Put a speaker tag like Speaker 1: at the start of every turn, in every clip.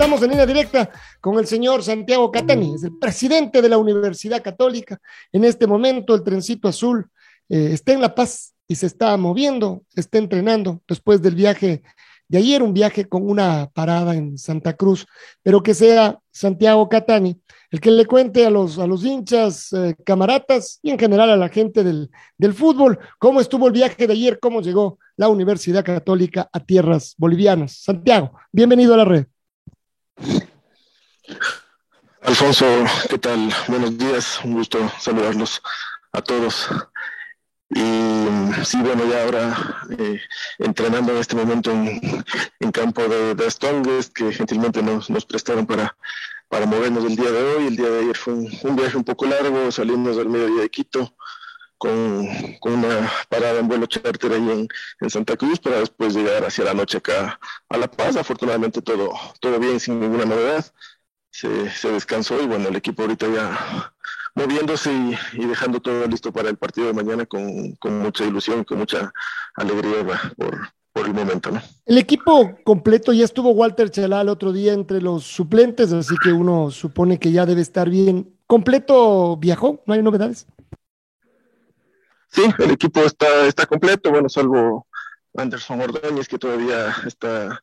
Speaker 1: Estamos en línea directa con el señor Santiago Catani, es el presidente de la Universidad Católica. En este momento el trencito azul eh, está en La Paz y se está moviendo, está entrenando después del viaje de ayer, un viaje con una parada en Santa Cruz, pero que sea Santiago Catani el que le cuente a los, a los hinchas, eh, camaratas y en general a la gente del, del fútbol cómo estuvo el viaje de ayer, cómo llegó la Universidad Católica a tierras bolivianas. Santiago, bienvenido a la red.
Speaker 2: Alfonso, ¿qué tal? Buenos días, un gusto saludarlos a todos. Y sí, bueno, ya ahora eh, entrenando en este momento en, campo de, de que gentilmente nos, nos prestaron para, para movernos el día de hoy. El día de ayer fue un, viaje un poco largo, salimos del mediodía de Quito con, con, una parada en vuelo charter ahí en, en, Santa Cruz para después llegar hacia la noche acá a La Paz. Afortunadamente todo, todo bien, sin ninguna novedad se, se, descansó y bueno, el equipo ahorita ya moviéndose y, dejando todo listo para el partido de mañana con, con mucha ilusión, con mucha alegría por, por el momento. ¿no?
Speaker 1: El equipo completo ya estuvo Walter Chalá el otro día entre los suplentes, así que uno supone que ya debe estar bien. ¿Completo viajó? ¿No hay novedades?
Speaker 2: Sí, el equipo está, está completo, bueno, salvo Anderson Ordóñez, que todavía está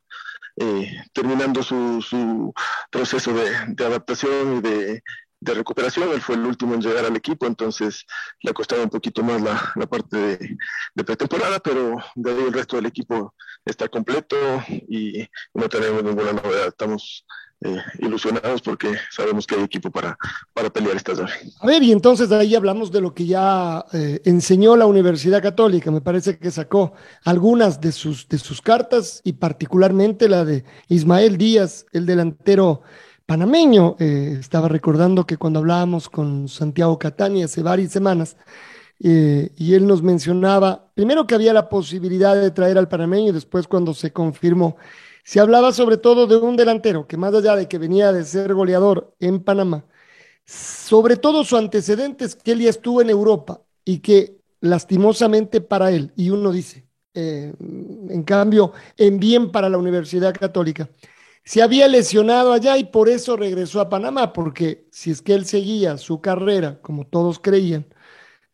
Speaker 2: eh, terminando su, su proceso de, de, adaptación y de, de, recuperación. Él fue el último en llegar al equipo, entonces le ha costado un poquito más la, la parte de, pretemporada, pero de ahí el resto del equipo está completo y no tenemos ninguna novedad. Estamos eh, ilusionados porque sabemos que hay equipo para, para pelear esta llave.
Speaker 1: A ver, y entonces ahí hablamos de lo que ya eh, enseñó la Universidad Católica. Me parece que sacó algunas de sus, de sus cartas y particularmente la de Ismael Díaz, el delantero panameño. Eh, estaba recordando que cuando hablábamos con Santiago Catani hace varias semanas, eh, y él nos mencionaba, primero que había la posibilidad de traer al panameño y después cuando se confirmó se hablaba sobre todo de un delantero que más allá de que venía de ser goleador en Panamá, sobre todo su antecedente es que él ya estuvo en Europa y que lastimosamente para él, y uno dice, eh, en cambio, en bien para la Universidad Católica, se había lesionado allá y por eso regresó a Panamá, porque si es que él seguía su carrera, como todos creían,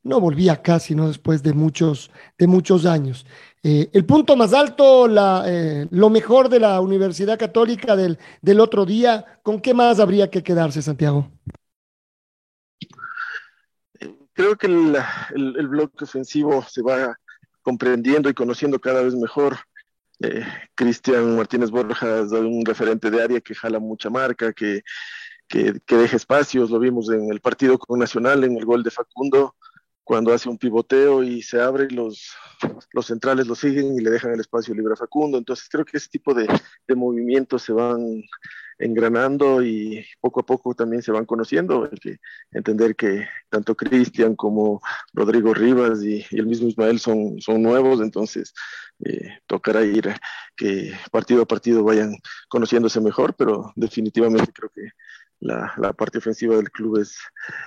Speaker 1: no volvía acá, sino después de muchos, de muchos años. Eh, el punto más alto, la, eh, lo mejor de la Universidad Católica del, del otro día, ¿con qué más habría que quedarse, Santiago?
Speaker 2: Creo que el, bloque ofensivo se va comprendiendo y conociendo cada vez mejor. Eh, Cristian Martínez Borja es un referente de área que jala mucha marca, que, que, que deja espacios, lo vimos en el partido con Nacional, en el gol de Facundo, cuando hace un pivoteo y se abre, los, los centrales lo siguen y le dejan el espacio libre a Facundo. Entonces creo que ese tipo de, de movimientos se van engranando y poco a poco también se van conociendo. Hay que entender que tanto Cristian como Rodrigo Rivas y, el mismo Ismael son, son nuevos, entonces eh, tocará ir que partido a partido vayan conociéndose mejor, pero definitivamente creo que la, la, parte ofensiva del club es,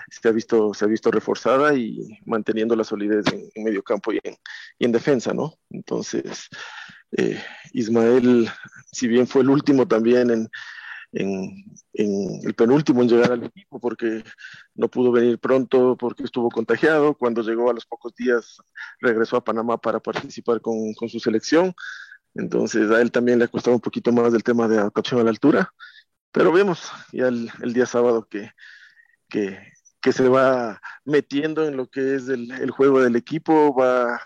Speaker 2: se, ha visto, se ha visto reforzada y manteniendo la solidez en, en medio campo y en, y en, defensa, ¿no? Entonces, eh, Ismael, si bien fue el último también en, en, en, el penúltimo en llegar al equipo porque no pudo venir pronto porque estuvo contagiado. Cuando llegó a los pocos días regresó a Panamá para participar con, con su selección. Entonces a él también le ha costado un poquito más del tema de adaptación a la altura. Pero vemos ya el, el día sábado que, que, que, se va metiendo en lo que es el, el juego del equipo, va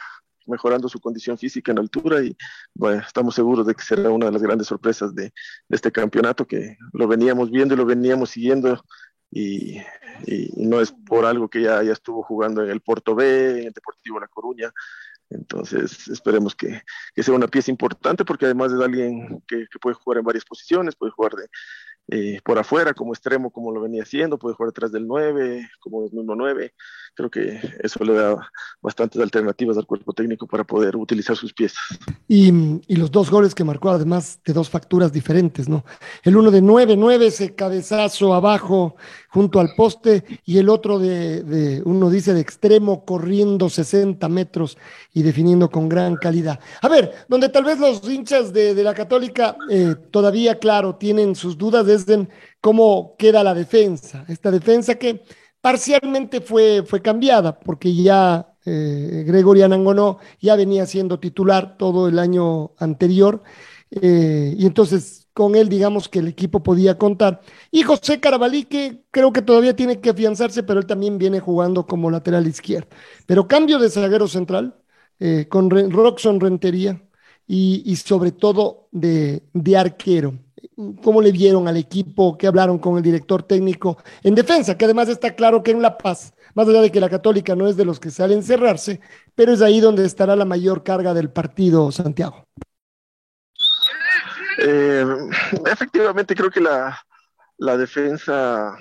Speaker 2: mejorando su condición física en altura y bueno, estamos seguros de que será una de las grandes sorpresas de, de este campeonato que lo veníamos viendo y lo veníamos siguiendo y, y, no es por algo que ya, ya estuvo jugando en el Porto B, en el Deportivo La Coruña. Entonces esperemos que, que sea una pieza importante porque además es alguien que, que puede jugar en varias posiciones, puede jugar de, eh, por afuera como extremo, como lo venía haciendo, puede jugar detrás del 9, como el mismo 9. Creo que eso le da bastantes alternativas al cuerpo técnico para poder utilizar sus piezas.
Speaker 1: Y, y los dos goles que marcó, además de dos facturas diferentes, ¿no? El uno de 9-9, ese cabezazo abajo junto al poste, y el otro de, de, uno dice, de extremo, corriendo 60 metros y definiendo con gran calidad. A ver, donde tal vez los hinchas de, de la Católica eh, todavía, claro, tienen sus dudas es en cómo queda la defensa. Esta defensa que parcialmente fue, fue cambiada, porque ya eh, Gregory Anangonó ya venía siendo titular todo el año anterior, eh, y entonces con él digamos que el equipo podía contar. Y José Carabalí, que creo que todavía tiene que afianzarse, pero él también viene jugando como lateral izquierdo. Pero cambio de zaguero central, eh, con Roxon Rentería y, y sobre todo de, de arquero cómo le vieron al equipo, qué hablaron con el director técnico en defensa, que además está claro que en La Paz, más allá de que la Católica no es de los que salen a encerrarse, pero es ahí donde estará la mayor carga del partido, Santiago.
Speaker 2: Eh, efectivamente, creo que la, la defensa,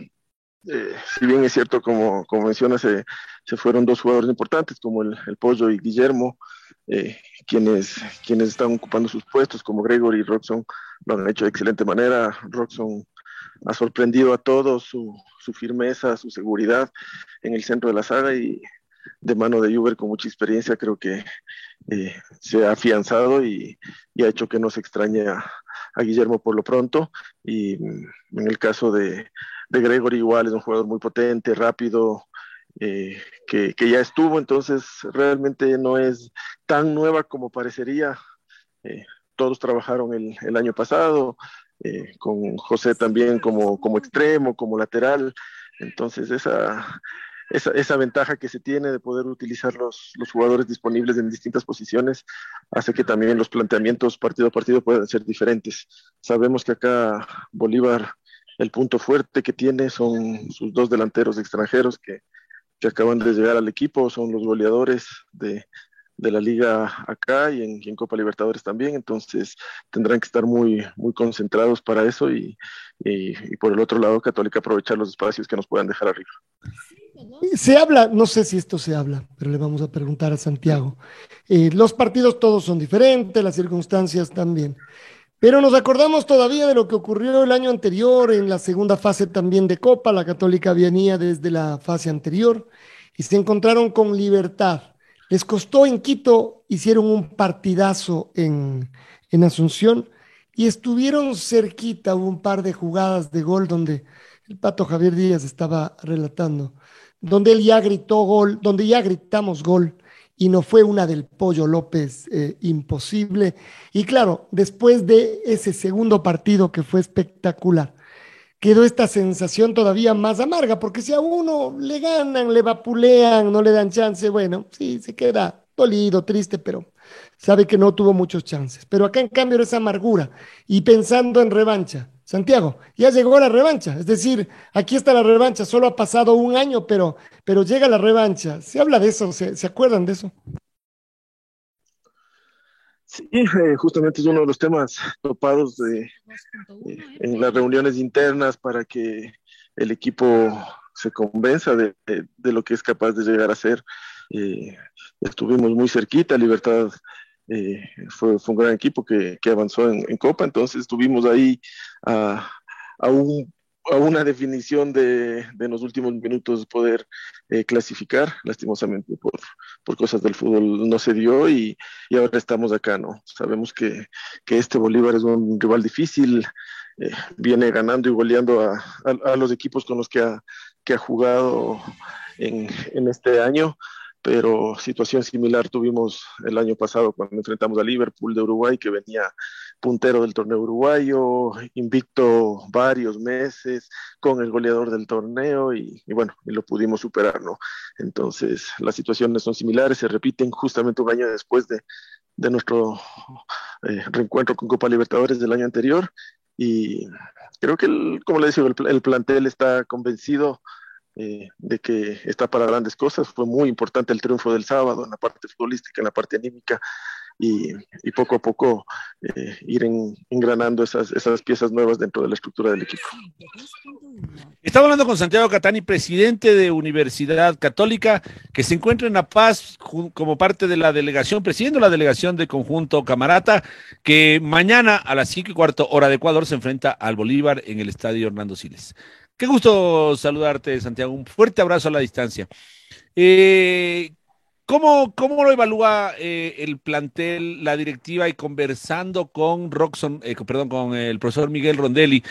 Speaker 2: eh, si bien es cierto, como, como mencionas, se, se fueron dos jugadores importantes, como el, Pollo y Guillermo, eh, quienes, quienes están ocupando sus puestos, como Gregory y Roxon, lo han hecho de excelente manera. Roxon ha sorprendido a todos su, su, firmeza, su seguridad en el centro de la saga y de mano de Uber con mucha experiencia creo que eh, se ha afianzado y, y, ha hecho que no se extrañe a, Guillermo por lo pronto y en el caso de, de Gregory igual es un jugador muy potente, rápido, eh, que, que, ya estuvo, entonces realmente no es tan nueva como parecería. Eh, todos trabajaron el, el año pasado, con José también como, como extremo, como lateral, entonces esa, esa, esa, ventaja que se tiene de poder utilizar los, los, jugadores disponibles en distintas posiciones hace que también los planteamientos partido a partido puedan ser diferentes. Sabemos que acá Bolívar, el punto fuerte que tiene son sus dos delanteros extranjeros que, que acaban de llegar al equipo, son los goleadores de, de la liga acá y en, en, Copa Libertadores también, entonces tendrán que estar muy, muy concentrados para eso y, y, y, por el otro lado Católica aprovechar los espacios que nos puedan dejar arriba.
Speaker 1: Se habla, no sé si esto se habla, pero le vamos a preguntar a Santiago. Eh, los partidos todos son diferentes, las circunstancias también. Pero nos acordamos todavía de lo que ocurrió el año anterior en la segunda fase también de Copa. La Católica venía desde la fase anterior y se encontraron con libertad. Les costó en Quito, hicieron un partidazo en, en Asunción y estuvieron cerquita, hubo un par de jugadas de gol donde el pato Javier Díaz estaba relatando, donde él ya gritó gol, donde ya gritamos gol y no fue una del Pollo López eh, imposible. Y claro, después de ese segundo partido que fue espectacular, quedó esta sensación todavía más amarga, porque si a uno le ganan, le vapulean, no le dan chance, bueno, sí, se queda dolido, triste, pero sabe que no tuvo muchos chances. Pero acá en cambio esa amargura y pensando en revancha, Santiago, ya llegó la revancha, es decir, aquí está la revancha, solo ha pasado un año, pero, pero llega la revancha. ¿Se habla de eso? ¿Se, ¿se acuerdan de eso?
Speaker 2: Sí, eh, justamente es uno de los temas topados de, eh, en las reuniones internas para que el equipo se convenza de, de, de lo que es capaz de llegar a ser. Eh, estuvimos muy cerquita, Libertad eh, fue, un gran equipo que, avanzó en, Copa, entonces estuvimos ahí a, a, un, a una definición de, los últimos minutos poder eh, clasificar, lastimosamente por, cosas del fútbol no se dio y, ahora estamos acá, ¿no? Sabemos que, este Bolívar es un rival difícil, eh, viene ganando y goleando a, los equipos con los que ha, que ha jugado en, en este año pero situación similar tuvimos el año pasado cuando enfrentamos a Liverpool de Uruguay, que venía puntero del torneo uruguayo, invicto varios meses con el goleador del torneo y, bueno, y lo pudimos superar, ¿no? Entonces, las situaciones son similares, se repiten justamente un año después de, de nuestro eh, reencuentro con Copa Libertadores del año anterior y creo que, como le decía, el, el plantel está convencido eh, de que está para grandes cosas. Fue muy importante el triunfo del sábado en la parte futbolística, en la parte anímica y, poco a poco eh, ir engranando esas, esas piezas nuevas dentro de la estructura del equipo.
Speaker 3: Estamos hablando con Santiago Catani, presidente de Universidad Católica, que se encuentra en La Paz como parte de la delegación, presidiendo la delegación de conjunto Camarata, que mañana a las cinco y cuarto hora de Ecuador se enfrenta al Bolívar en el estadio Hernando Siles. Qué gusto saludarte, Santiago. Un fuerte abrazo a la distancia. Eh, ¿cómo, ¿cómo, lo evalúa eh, el plantel, la directiva y conversando con Roxon, eh, perdón, con el profesor Miguel Rondelli,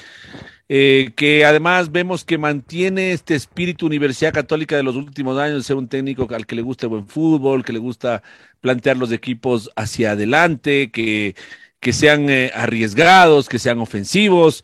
Speaker 3: que además vemos que mantiene este espíritu Universidad Católica de los últimos años, ser un técnico al que le gusta el buen fútbol, que le gusta plantear los equipos hacia adelante, que, que sean arriesgados, que sean ofensivos?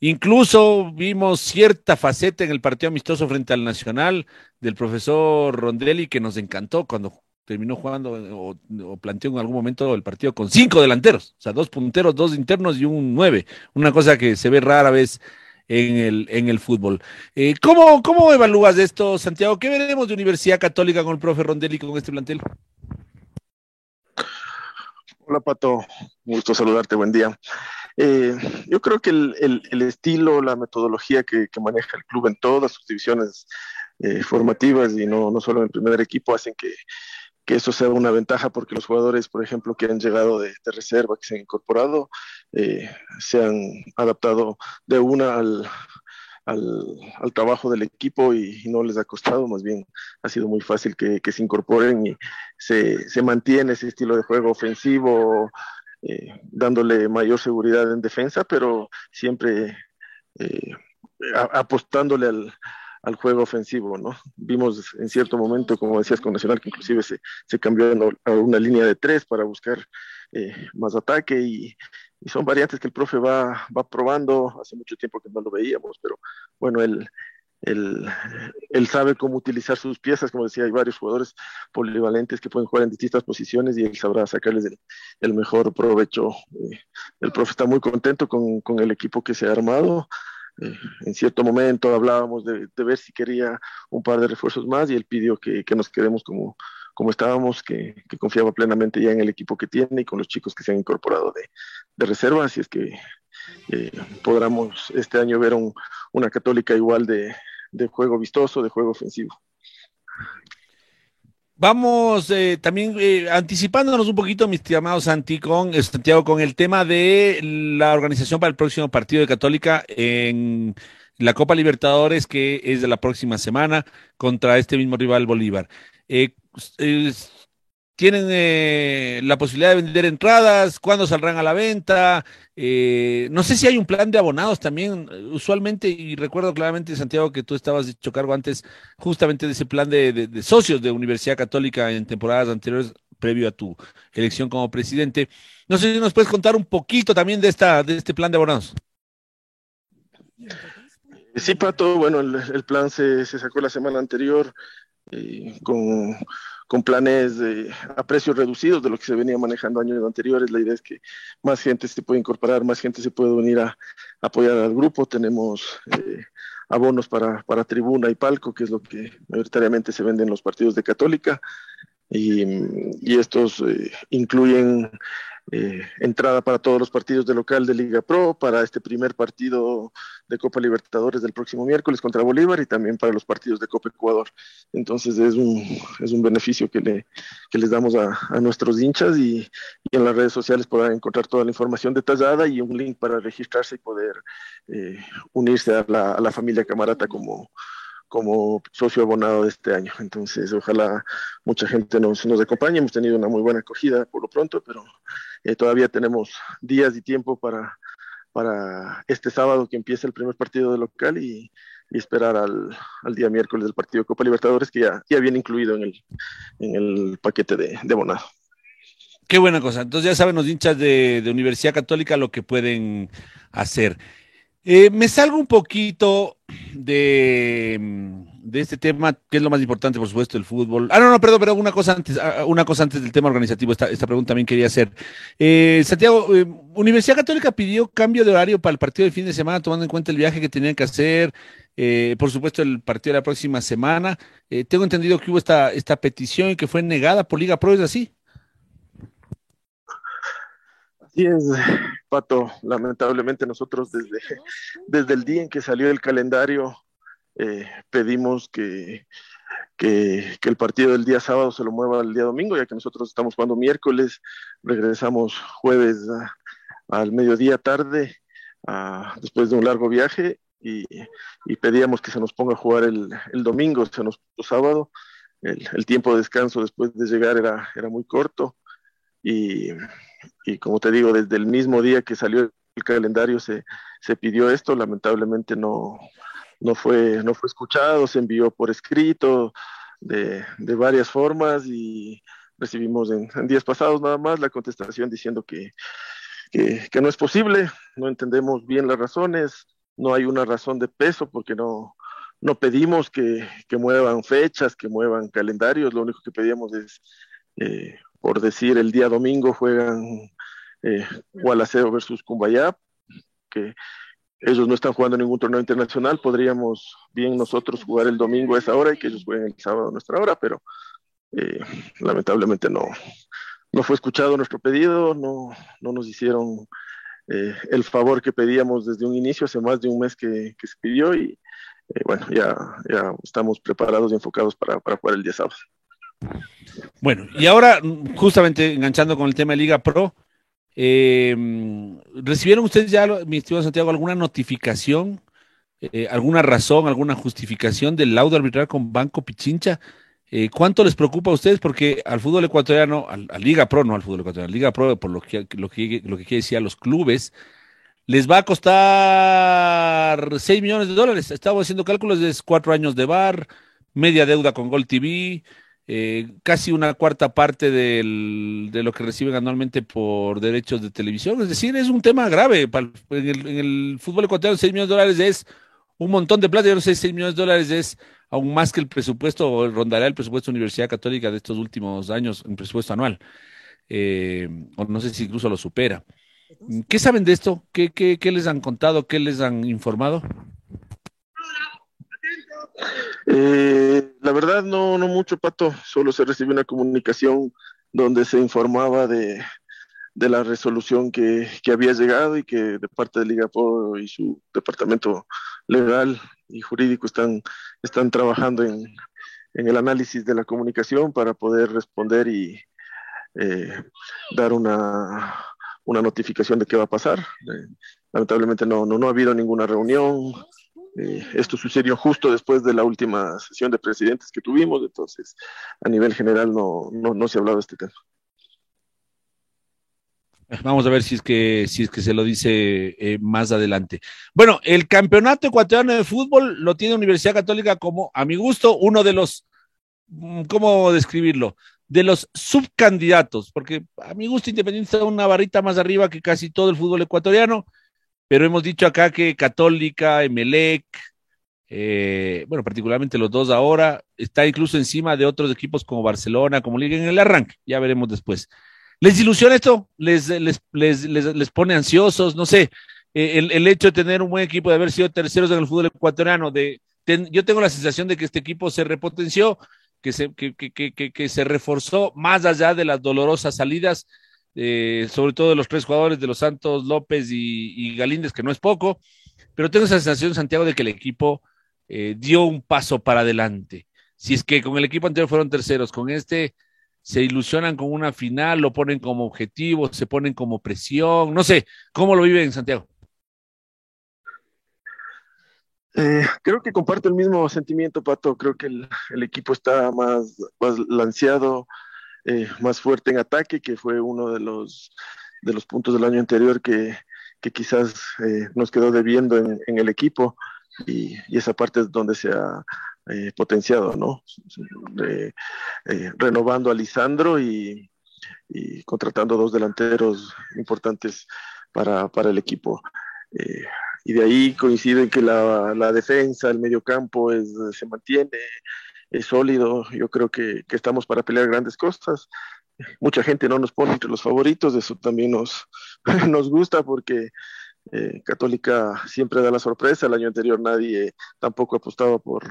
Speaker 3: Incluso vimos cierta faceta en el partido amistoso frente al Nacional del profesor Rondelli que nos encantó cuando terminó jugando o, planteó en algún momento el partido con cinco delanteros, o sea, dos punteros, dos internos y un nueve, una cosa que se ve rara vez en el, en el fútbol. Eh, ¿cómo, ¿Cómo evalúas esto, Santiago? ¿Qué veremos de Universidad Católica con el profe Rondelli con este plantel?
Speaker 2: Hola Pato, gusto saludarte, buen día. Eh, yo creo que el, estilo, la metodología que, maneja el club en todas sus divisiones eh, formativas y no, solo en el primer equipo hacen que, eso sea una ventaja porque los jugadores, por ejemplo, que han llegado de, reserva, que se han incorporado, eh, se han adaptado de una al, trabajo del equipo y, no les ha costado, más bien ha sido muy fácil que, se incorporen y se, mantiene ese estilo de juego ofensivo, eh, dándole mayor seguridad en defensa, pero siempre eh, apostándole al, al, juego ofensivo, ¿no? Vimos en cierto momento, como decías con Nacional, que inclusive se, se cambió a una línea de tres para buscar eh, más ataque y, y, son variantes que el profe va, va probando, hace mucho tiempo que no lo veíamos, pero bueno, él él, sabe cómo utilizar sus piezas, como decía, hay varios jugadores polivalentes que pueden jugar en distintas posiciones y él sabrá sacarles el, mejor provecho. Eh, el profe está muy contento con, el equipo que se ha armado. Eh, en cierto momento hablábamos de, ver si quería un par de refuerzos más y él pidió que, nos quedemos como, estábamos, que, confiaba plenamente ya en el equipo que tiene y con los chicos que se han incorporado de, de reserva, así es que eh, podamos este año ver un, una católica igual de, de juego vistoso, de juego ofensivo.
Speaker 3: Vamos eh, también eh, anticipándonos un poquito, mis estimados Santi, con, eh, Santiago, con el tema de la organización para el próximo partido de Católica en la Copa Libertadores, que es de la próxima semana, contra este mismo rival Bolívar. Eh, tienen eh, la posibilidad de vender entradas, cuándo saldrán a la venta. Eh, no sé si hay un plan de abonados también. Usualmente, y recuerdo claramente, Santiago, que tú estabas hecho cargo antes justamente de ese plan de, de, socios de Universidad Católica en temporadas anteriores, previo a tu elección como presidente. No sé si nos puedes contar un poquito también de, esta, de este plan de abonados.
Speaker 2: Sí, Pato, bueno, el, el plan se, se, sacó la semana anterior eh, con con planes de, a precios reducidos de lo que se venía manejando años anteriores. La idea es que más gente se puede incorporar, más gente se puede unir a, apoyar al grupo. Tenemos eh, abonos para, para tribuna y palco, que es lo que mayoritariamente se vende en los partidos de Católica. Y, y estos eh, incluyen eh, entrada para todos los partidos de local de Liga Pro, para este primer partido de Copa Libertadores del próximo miércoles contra Bolívar y también para los partidos de Copa Ecuador. Entonces es un, es un beneficio que, le, que les damos a, a nuestros hinchas y, en las redes sociales podrán encontrar toda la información detallada y un link para registrarse y poder eh, unirse a la, a la familia Camarata como, como socio abonado de este año. Entonces, ojalá mucha gente nos, nos acompañe. Hemos tenido una muy buena acogida por lo pronto, pero eh, todavía tenemos días y tiempo para, para este sábado que empieza el primer partido de local y esperar al, al, día miércoles del partido Copa Libertadores que ya, ya viene incluido en el, en el paquete de, de abonado.
Speaker 3: Qué buena cosa. Entonces ya saben los hinchas de, de Universidad Católica lo que pueden hacer. Eh, me salgo un poquito de, de, este tema, que es lo más importante, por supuesto, el fútbol. Ah, no, no, perdón, pero una cosa antes, ah, una cosa antes del tema organizativo, esta, esta pregunta también quería hacer. Eh, Santiago, eh, Universidad Católica pidió cambio de horario para el partido de fin de semana, tomando en cuenta el viaje que tenían que hacer, eh, por supuesto, el partido de la próxima semana. Eh, tengo entendido que hubo esta, esta petición y que fue negada por Liga Pro, ¿es así?
Speaker 2: Así Pato. Lamentablemente nosotros desde, desde el día en que salió el calendario eh, pedimos que, que, el partido del día sábado se lo mueva al día domingo, ya que nosotros estamos jugando miércoles, regresamos jueves a, al mediodía tarde, a, después de un largo viaje, y, y, pedíamos que se nos ponga a jugar el, el domingo, se nos puso sábado, el, el, tiempo de descanso después de llegar era, era muy corto, y como te digo, desde el mismo día que salió el calendario se, se pidió esto, lamentablemente no, no, fue, no fue escuchado, se envió por escrito de, de varias formas y recibimos en, en, días pasados nada más la contestación diciendo que, que, que, no es posible, no entendemos bien las razones, no hay una razón de peso porque no, no pedimos que, que muevan fechas, que muevan calendarios, lo único que pedíamos es eh, por decir, el día domingo juegan eh, Gualaceo versus Cumbayá, que ellos no están jugando ningún torneo internacional, podríamos bien nosotros jugar el domingo a esa hora y que ellos jueguen el sábado a nuestra hora, pero eh, lamentablemente no, no fue escuchado nuestro pedido, no, no nos hicieron eh, el favor que pedíamos desde un inicio, hace más de un mes que, se pidió y eh, bueno, ya, ya estamos preparados y enfocados para, para jugar el día sábado.
Speaker 3: Bueno, y ahora, justamente enganchando con el tema de Liga Pro, eh, ¿recibieron ustedes ya, mi estimado Santiago, alguna notificación, eh, alguna razón, alguna justificación del laudo arbitral con Banco Pichincha? Eh, ¿Cuánto les preocupa a ustedes? Porque al fútbol ecuatoriano, al, a Liga Pro, no al fútbol ecuatoriano, Liga Pro, por lo que, lo que, lo que quiere decir a los clubes, les va a costar 6 millones de dólares. Estamos haciendo cálculos de cuatro años de bar, media deuda con Gol TV, eh, casi una cuarta parte de lo que reciben anualmente por derechos de televisión. Es decir, es un tema grave. Para, en, el, en, el, fútbol ecuatoriano, 6 millones de dólares es un montón de plata. Yo no sé si 6 millones de dólares es aún más que el presupuesto, o rondará el presupuesto de la Universidad Católica de estos últimos años, en presupuesto anual. Eh, o no sé si incluso lo supera. ¿Qué saben de esto? ¿Qué, qué, qué les han contado? ¿Qué les han informado?
Speaker 2: Eh, la verdad no, no mucho, Pato, solo se recibió una comunicación donde se informaba de, de la resolución que, que, había llegado y que de parte de Liga y su departamento legal y jurídico están, están trabajando en, en el análisis de la comunicación para poder responder y eh, dar una, una notificación de qué va a pasar. Eh, lamentablemente no, no, no ha habido ninguna reunión, eh, esto sucedió justo después de la última sesión de presidentes que tuvimos, entonces a nivel general no, no, no se ha hablado de este tema.
Speaker 3: Vamos a ver si es que, si es que se lo dice eh, más adelante. Bueno, el campeonato ecuatoriano de fútbol lo tiene Universidad Católica como, a mi gusto, uno de los, mm, ¿cómo describirlo? De los subcandidatos, porque a mi gusto Independiente está una barrita más arriba que casi todo el fútbol ecuatoriano pero hemos dicho acá que Católica, Emelec, eh, bueno, particularmente los dos ahora, está incluso encima de otros equipos como Barcelona, como Liga en el arranque, ya veremos después. ¿Les ilusiona esto? ¿Les, les, les, les pone ansiosos? No sé, eh, el, el, hecho de tener un buen equipo, de haber sido terceros en el fútbol ecuatoriano, de, ten, yo tengo la sensación de que este equipo se repotenció, que se, que, que, que, que se reforzó más allá de las dolorosas salidas eh, sobre todo de los tres jugadores de los Santos, López y, Galíndez, que no es poco, pero tengo esa sensación, Santiago, de que el equipo eh, dio un paso para adelante. Si es que con el equipo anterior fueron terceros, con este se ilusionan con una final, lo ponen como objetivo, se ponen como presión, no sé, ¿cómo lo viven, Santiago?
Speaker 2: Eh, creo que comparto el mismo sentimiento, Pato. Creo que el, el equipo está más, más lanceado, eh, más fuerte en ataque, que fue uno de los, de los puntos del año anterior que, que quizás eh, nos quedó debiendo en, en, el equipo. y, esa parte es donde se ha eh, potenciado, ¿no? Eh, renovando a Lisandro y, contratando dos delanteros importantes para, para el equipo. y de ahí coincide que la, la defensa, el mediocampo es, se mantiene, es sólido. Yo creo que, que estamos para pelear grandes cosas mucha gente no nos pone entre los favoritos, eso también nos, nos gusta porque eh, Católica siempre da la sorpresa. El año anterior nadie tampoco apostaba por,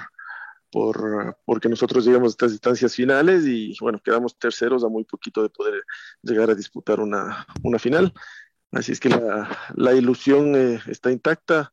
Speaker 2: por porque nosotros llegamos a estas distancias finales y bueno, quedamos terceros a muy poquito de poder llegar a disputar una, una final. Así es que la, la ilusión eh, está intacta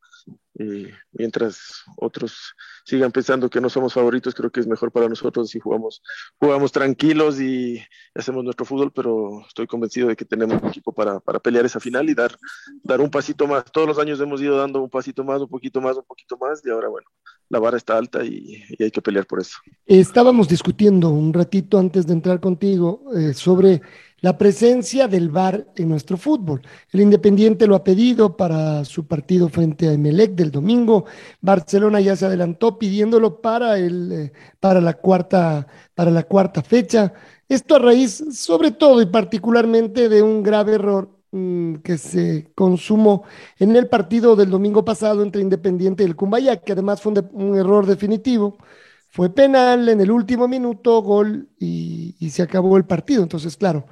Speaker 2: y mientras otros sigan pensando que no somos favoritos, creo que es mejor para nosotros si jugamos, jugamos tranquilos y hacemos nuestro fútbol, pero estoy convencido de que tenemos un equipo para, para pelear esa final y dar, dar un pasito más. Todos los años hemos ido dando un pasito más, un poquito más, un poquito más, y ahora bueno, la vara está alta y, hay que pelear por eso.
Speaker 1: Estábamos discutiendo un ratito antes de entrar contigo eh, sobre la presencia del VAR en nuestro fútbol. El Independiente lo ha pedido para su partido frente a Emelec del domingo. Barcelona ya se adelantó pidiéndolo para, el, eh, para, la, cuarta, para la cuarta fecha. Esto a raíz, sobre todo y particularmente, de un grave error mm, que se consumó en el partido del domingo pasado entre Independiente y el Cumbaya, que además fue un, error definitivo. Fue penal en el último minuto, gol y, y se acabó el partido. Entonces, claro,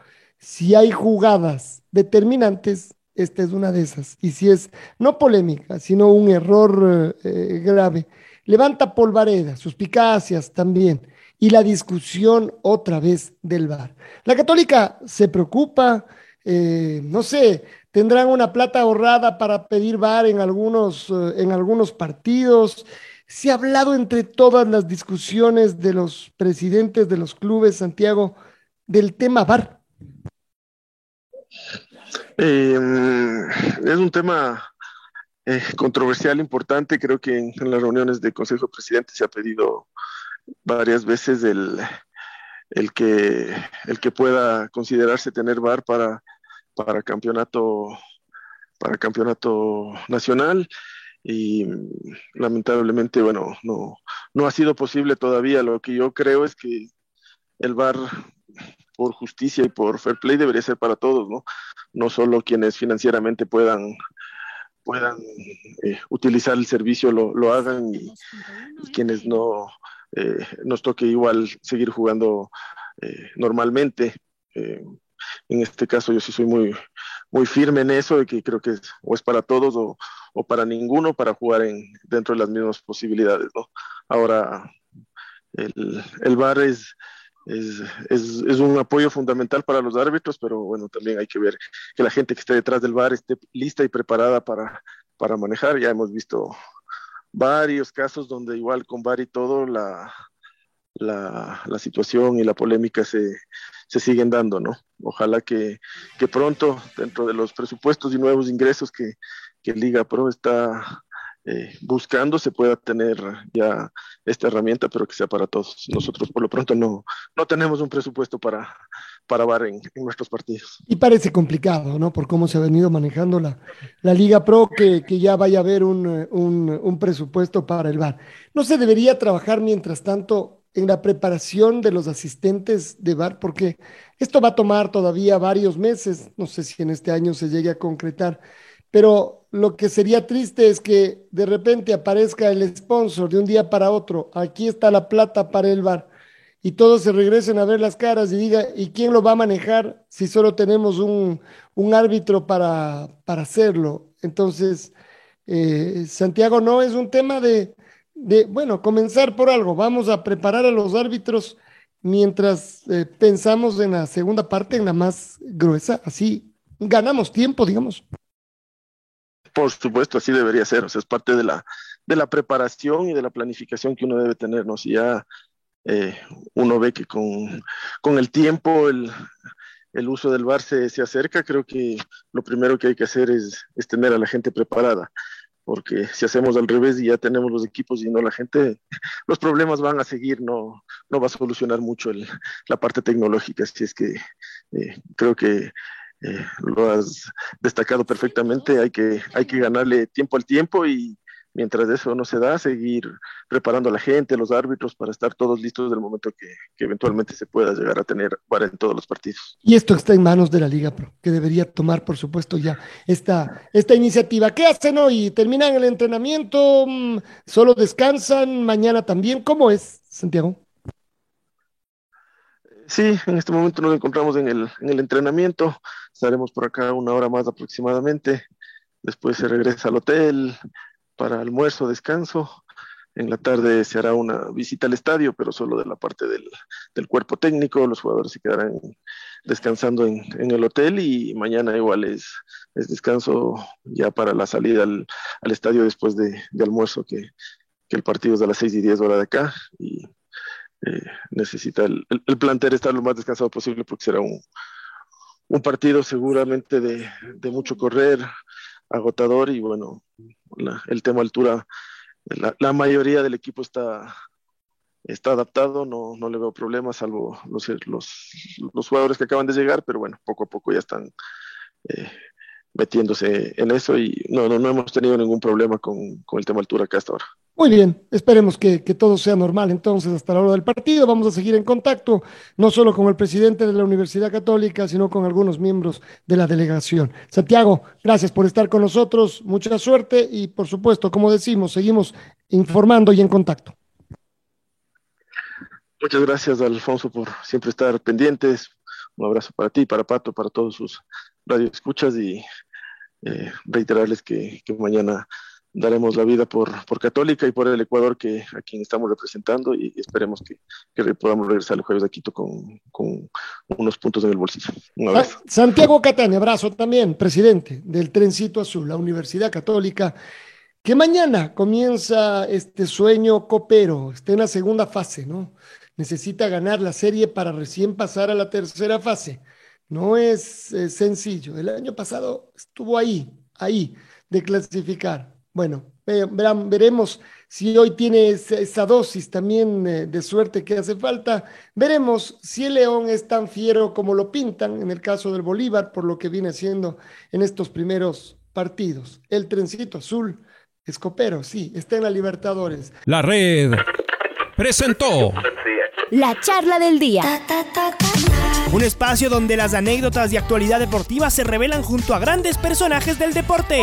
Speaker 1: si hay jugadas determinantes, esta es una de esas. Y si es no polémica, sino un error eh, grave, levanta polvareda, suspicacias también. Y la discusión otra vez del VAR. La católica se preocupa, eh, no sé, tendrán una plata ahorrada para pedir VAR en algunos, eh, en algunos partidos. Se ha hablado entre todas las discusiones de los presidentes de los clubes, Santiago, del tema VAR.
Speaker 2: Eh, es un tema eh, controversial, importante. Creo que en, las reuniones de Consejo de Presidentes se ha pedido varias veces el, el, que, el que pueda considerarse tener VAR para, para campeonato para campeonato nacional y lamentablemente bueno no, no ha sido posible todavía lo que yo creo es que el VAR por justicia y por fair play debería ser para todos, ¿no? No solo quienes financieramente puedan puedan eh, utilizar el servicio lo, lo hagan y, quienes no eh, nos toque igual seguir jugando eh, normalmente. en este caso yo sí soy muy, muy firme en eso, de que creo que es, o es para todos o, o para ninguno para jugar en, dentro de las mismas posibilidades. ¿no? Ahora, el, el VAR es, es, es, un apoyo fundamental para los árbitros, pero bueno, también hay que ver que la gente que esté detrás del bar esté lista y preparada para, para manejar. Ya hemos visto varios casos donde igual con VAR y todo la, la, la situación y la polémica se, se, siguen dando, ¿no? Ojalá que, que, pronto, dentro de los presupuestos y nuevos ingresos que, que Liga Pro está eh, buscando se pueda tener ya esta herramienta, pero que sea para todos. Nosotros por lo pronto no, no tenemos un presupuesto para, para VAR en, nuestros partidos.
Speaker 1: Y parece complicado, ¿no? Por cómo se ha venido manejando la, Liga Pro, que, que ya vaya a haber un, un, un presupuesto para el VAR. ¿No se debería trabajar mientras tanto en la preparación de los asistentes de VAR? Porque esto va a tomar todavía varios meses, no sé si en este año se llegue a concretar pero lo que sería triste es que de repente aparezca el sponsor de un día para otro, aquí está la plata para el bar, y todos se regresen a ver las caras y diga, ¿y quién lo va a manejar si solo tenemos un, árbitro para, para, hacerlo? Entonces, eh, Santiago, no es un tema de, de, bueno, comenzar por algo, vamos a preparar a los árbitros mientras eh, pensamos en la segunda parte, en la más gruesa, así ganamos tiempo, digamos.
Speaker 2: Por supuesto, así debería ser, o sea, es parte de la, de la preparación y de la planificación que uno debe tener, ¿no? Si ya eh, uno ve que con, con el tiempo el, el, uso del bar se, se, acerca, creo que lo primero que hay que hacer es, es, tener a la gente preparada, porque si hacemos al revés y ya tenemos los equipos y no la gente, los problemas van a seguir, no, no va a solucionar mucho el, la parte tecnológica, así es que eh, creo que eh, lo has destacado perfectamente, hay que, hay que ganarle tiempo al tiempo y mientras eso no se da, seguir preparando a la gente, los árbitros, para estar todos listos del momento que, que eventualmente se pueda llegar a tener para en todos los partidos.
Speaker 1: Y esto está en manos de la Liga Pro, que debería tomar, por supuesto, ya esta, esta iniciativa. ¿Qué hacen hoy? ¿Terminan el entrenamiento? Mm, ¿Solo descansan? ¿Mañana también? ¿Cómo es, Santiago?
Speaker 2: Sí, en este momento nos encontramos en el, en el entrenamiento. Estaremos por acá una hora más aproximadamente. Después se regresa al hotel para almuerzo, descanso. En la tarde se hará una visita al estadio, pero solo de la parte del, del cuerpo técnico. Los jugadores se quedarán descansando en, en, el hotel y mañana igual es, es descanso ya para la salida al, al estadio después de, de almuerzo, que, que, el partido es a las 6 y 10 hora de acá. Y eh, necesita el, el, el, plantel estar lo más descansado posible porque será un, un partido seguramente de, mucho correr, agotador y bueno, la, el tema altura, la, mayoría del equipo está, está adaptado, no, no le veo problemas, salvo los, los, los, jugadores que acaban de llegar, pero bueno, poco a poco ya están eh, metiéndose en eso y no, no, no hemos tenido ningún problema con, con el tema altura acá hasta ahora.
Speaker 1: Muy bien, esperemos que, que, todo sea normal entonces hasta la hora del partido. Vamos a seguir en contacto, no solo con el presidente de la Universidad Católica, sino con algunos miembros de la delegación. Santiago, gracias por estar con nosotros, mucha suerte y por supuesto, como decimos, seguimos informando y en contacto.
Speaker 2: Muchas gracias, Alfonso, por siempre estar pendientes. Un abrazo para ti, para Pato, para todos sus radioescuchas y eh, reiterarles que, que mañana daremos la vida por, por Católica y por el Ecuador que a quien estamos representando y esperemos que, que podamos regresar el jueves de Quito con, con, unos puntos en el bolsillo. Un abrazo.
Speaker 1: Santiago Catani, abrazo también, presidente del Trencito Azul, la Universidad Católica, que mañana comienza este sueño copero, está en la segunda fase, ¿no? Necesita ganar la serie para recién pasar a la tercera fase. No es eh, sencillo. El año pasado estuvo ahí, ahí, de clasificar bueno, verán, veremos si hoy tiene esa, esa dosis también eh, de suerte que hace falta. Veremos si el León es tan fiero como lo pintan en el caso del Bolívar, por lo que viene haciendo en estos primeros partidos. El trencito azul, escopero, sí, está en la Libertadores.
Speaker 4: La red presentó
Speaker 5: la charla del día.
Speaker 6: Un espacio donde las anécdotas de actualidad deportiva se revelan junto a grandes personajes del deporte.